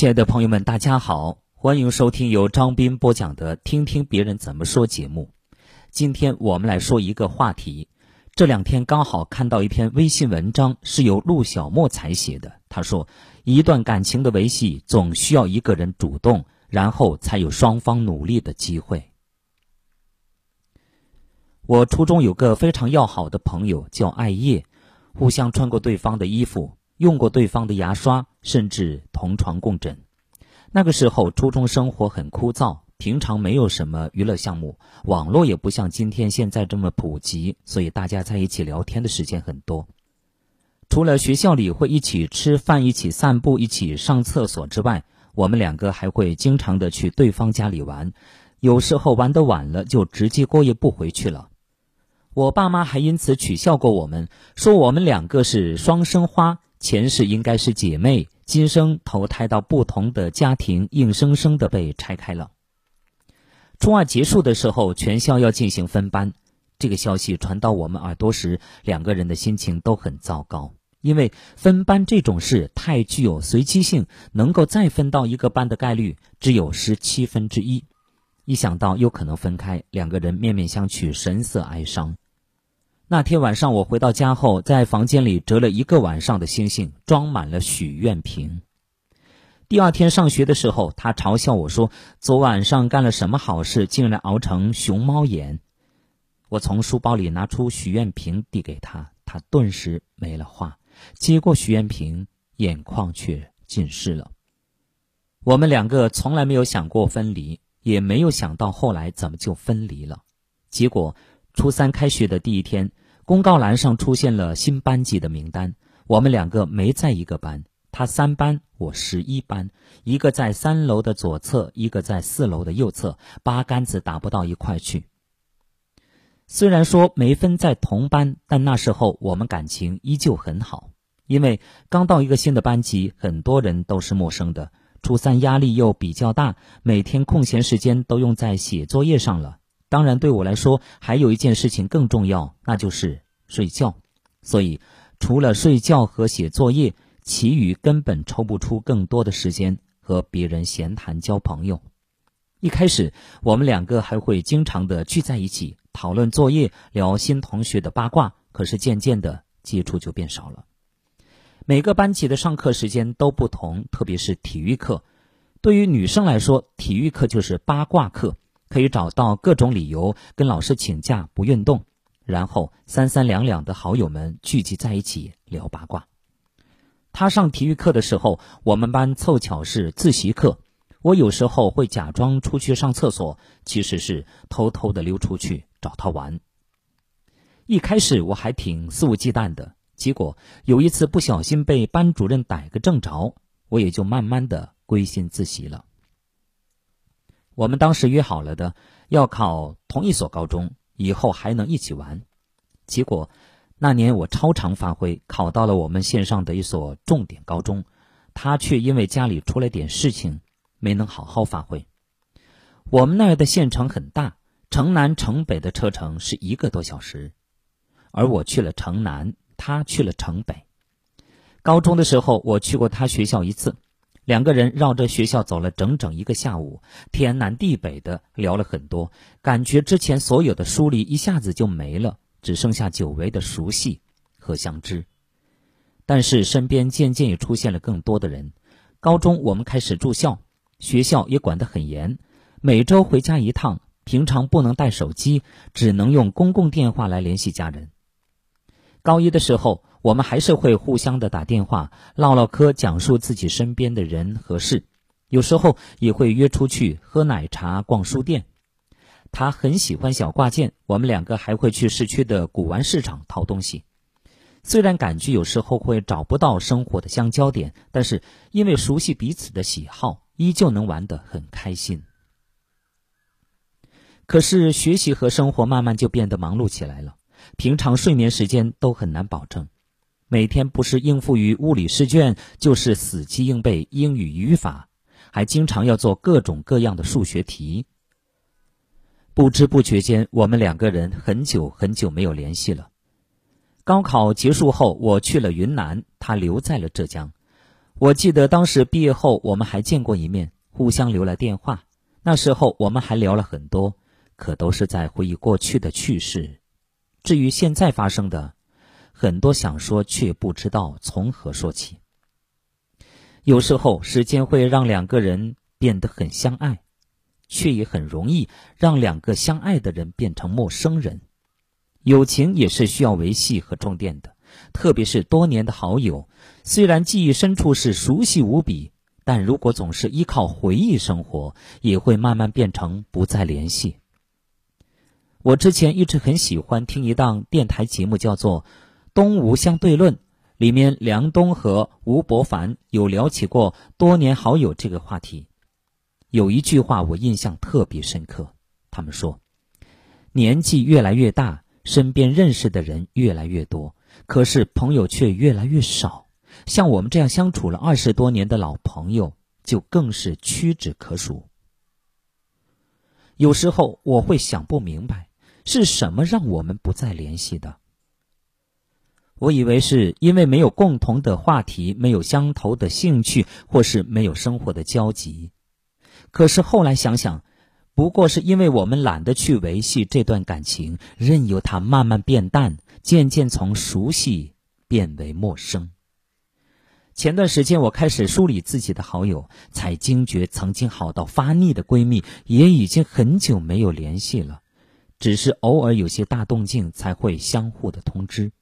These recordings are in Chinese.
亲爱的朋友们，大家好，欢迎收听由张斌播讲的《听听别人怎么说》节目。今天我们来说一个话题。这两天刚好看到一篇微信文章，是由陆小莫才写的。他说，一段感情的维系，总需要一个人主动，然后才有双方努力的机会。我初中有个非常要好的朋友，叫艾叶，互相穿过对方的衣服，用过对方的牙刷，甚至同床共枕。那个时候，初中生活很枯燥。平常没有什么娱乐项目，网络也不像今天现在这么普及，所以大家在一起聊天的时间很多。除了学校里会一起吃饭、一起散步、一起上厕所之外，我们两个还会经常的去对方家里玩，有时候玩得晚了就直接过夜不回去了。我爸妈还因此取笑过我们，说我们两个是双生花，前世应该是姐妹，今生投胎到不同的家庭，硬生生的被拆开了。初二结束的时候，全校要进行分班。这个消息传到我们耳朵时，两个人的心情都很糟糕。因为分班这种事太具有随机性，能够再分到一个班的概率只有十七分之一。一想到有可能分开，两个人面面相觑，神色哀伤。那天晚上我回到家后，在房间里折了一个晚上的星星，装满了许愿瓶。第二天上学的时候，他嘲笑我说：“昨晚上干了什么好事，竟然熬成熊猫眼？”我从书包里拿出许愿瓶递给他，他顿时没了话，接过许愿瓶，眼眶却尽湿了。我们两个从来没有想过分离，也没有想到后来怎么就分离了。结果，初三开学的第一天，公告栏上出现了新班级的名单，我们两个没在一个班。他三班，我十一班，一个在三楼的左侧，一个在四楼的右侧，八竿子打不到一块去。虽然说没分在同班，但那时候我们感情依旧很好。因为刚到一个新的班级，很多人都是陌生的。初三压力又比较大，每天空闲时间都用在写作业上了。当然，对我来说还有一件事情更重要，那就是睡觉。所以，除了睡觉和写作业。其余根本抽不出更多的时间和别人闲谈交朋友。一开始，我们两个还会经常的聚在一起讨论作业、聊新同学的八卦。可是渐渐的，接触就变少了。每个班级的上课时间都不同，特别是体育课。对于女生来说，体育课就是八卦课，可以找到各种理由跟老师请假不运动，然后三三两两的好友们聚集在一起聊八卦。他上体育课的时候，我们班凑巧是自习课。我有时候会假装出去上厕所，其实是偷偷的溜出去找他玩。一开始我还挺肆无忌惮的，结果有一次不小心被班主任逮个正着，我也就慢慢的归心自习了。我们当时约好了的，要考同一所高中，以后还能一起玩。结果。那年我超常发挥，考到了我们县上的一所重点高中，他却因为家里出了点事情，没能好好发挥。我们那儿的县城很大，城南城北的车程是一个多小时，而我去了城南，他去了城北。高中的时候，我去过他学校一次，两个人绕着学校走了整整一个下午，天南地北的聊了很多，感觉之前所有的疏离一下子就没了。只剩下久违的熟悉和相知，但是身边渐渐也出现了更多的人。高中我们开始住校，学校也管得很严，每周回家一趟，平常不能带手机，只能用公共电话来联系家人。高一的时候，我们还是会互相的打电话唠唠嗑，讲述自己身边的人和事，有时候也会约出去喝奶茶、逛书店。他很喜欢小挂件，我们两个还会去市区的古玩市场淘东西。虽然感觉有时候会找不到生活的相交点，但是因为熟悉彼此的喜好，依旧能玩得很开心。可是学习和生活慢慢就变得忙碌起来了，平常睡眠时间都很难保证，每天不是应付于物理试卷，就是死记硬背英语语法，还经常要做各种各样的数学题。不知不觉间，我们两个人很久很久没有联系了。高考结束后，我去了云南，他留在了浙江。我记得当时毕业后我们还见过一面，互相留了电话。那时候我们还聊了很多，可都是在回忆过去的趣事。至于现在发生的，很多想说却不知道从何说起。有时候时间会让两个人变得很相爱，却也很容易让两个相爱的人变成陌生人。友情也是需要维系和重电的。特别是多年的好友，虽然记忆深处是熟悉无比，但如果总是依靠回忆生活，也会慢慢变成不再联系。我之前一直很喜欢听一档电台节目，叫做《东吴相对论》，里面梁冬和吴伯凡有聊起过多年好友这个话题。有一句话我印象特别深刻，他们说：“年纪越来越大，身边认识的人越来越多。”可是朋友却越来越少，像我们这样相处了二十多年的老朋友，就更是屈指可数。有时候我会想不明白，是什么让我们不再联系的？我以为是因为没有共同的话题，没有相投的兴趣，或是没有生活的交集。可是后来想想，不过是因为我们懒得去维系这段感情，任由它慢慢变淡。渐渐从熟悉变为陌生。前段时间我开始梳理自己的好友，才惊觉曾经好到发腻的闺蜜也已经很久没有联系了，只是偶尔有些大动静才会相互的通知。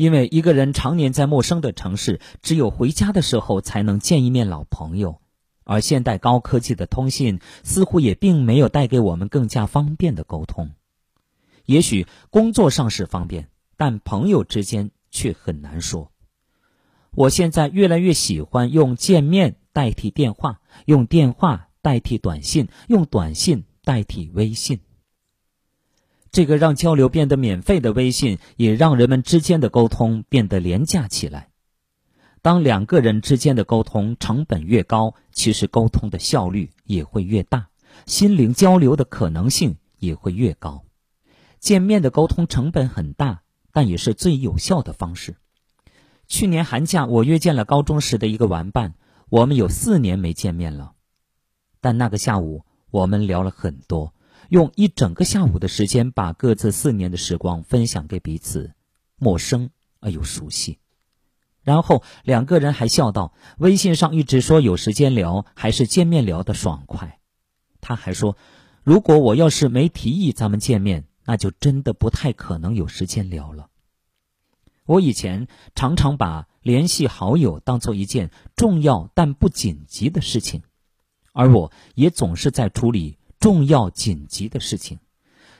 因为一个人常年在陌生的城市，只有回家的时候才能见一面老朋友，而现代高科技的通信似乎也并没有带给我们更加方便的沟通。也许工作上是方便，但朋友之间却很难说。我现在越来越喜欢用见面代替电话，用电话代替短信，用短信代替微信。这个让交流变得免费的微信，也让人们之间的沟通变得廉价起来。当两个人之间的沟通成本越高，其实沟通的效率也会越大，心灵交流的可能性也会越高。见面的沟通成本很大，但也是最有效的方式。去年寒假，我约见了高中时的一个玩伴，我们有四年没见面了。但那个下午，我们聊了很多，用一整个下午的时间，把各自四年的时光分享给彼此，陌生而又熟悉。然后两个人还笑道：“微信上一直说有时间聊，还是见面聊的爽快。”他还说：“如果我要是没提议咱们见面。”那就真的不太可能有时间聊了。我以前常常把联系好友当做一件重要但不紧急的事情，而我也总是在处理重要紧急的事情。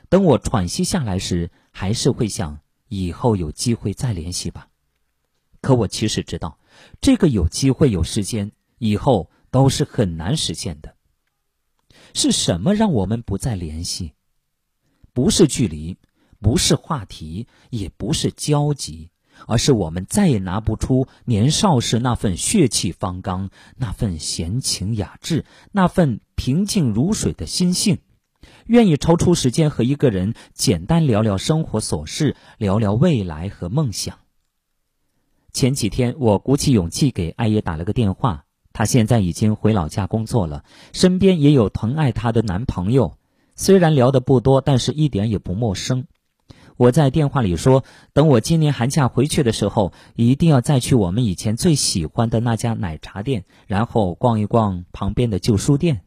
等我喘息下来时，还是会想以后有机会再联系吧。可我其实知道，这个有机会有时间以后都是很难实现的。是什么让我们不再联系？不是距离，不是话题，也不是交集，而是我们再也拿不出年少时那份血气方刚、那份闲情雅致、那份平静如水的心性，愿意抽出时间和一个人简单聊聊生活琐事，聊聊未来和梦想。前几天，我鼓起勇气给艾叶打了个电话，她现在已经回老家工作了，身边也有疼爱她的男朋友。虽然聊的不多，但是一点也不陌生。我在电话里说，等我今年寒假回去的时候，一定要再去我们以前最喜欢的那家奶茶店，然后逛一逛旁边的旧书店。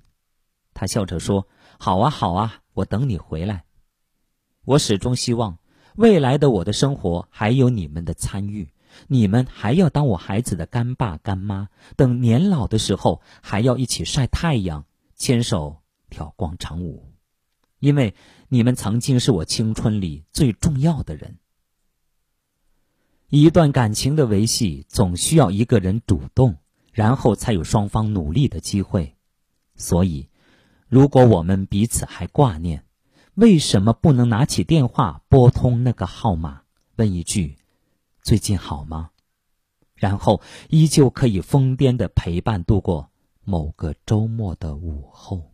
他笑着说：“好啊，好啊，我等你回来。”我始终希望未来的我的生活还有你们的参与，你们还要当我孩子的干爸干妈，等年老的时候还要一起晒太阳，牵手跳广场舞。因为你们曾经是我青春里最重要的人。一段感情的维系，总需要一个人主动，然后才有双方努力的机会。所以，如果我们彼此还挂念，为什么不能拿起电话拨通那个号码，问一句“最近好吗”，然后依旧可以疯癫的陪伴度过某个周末的午后。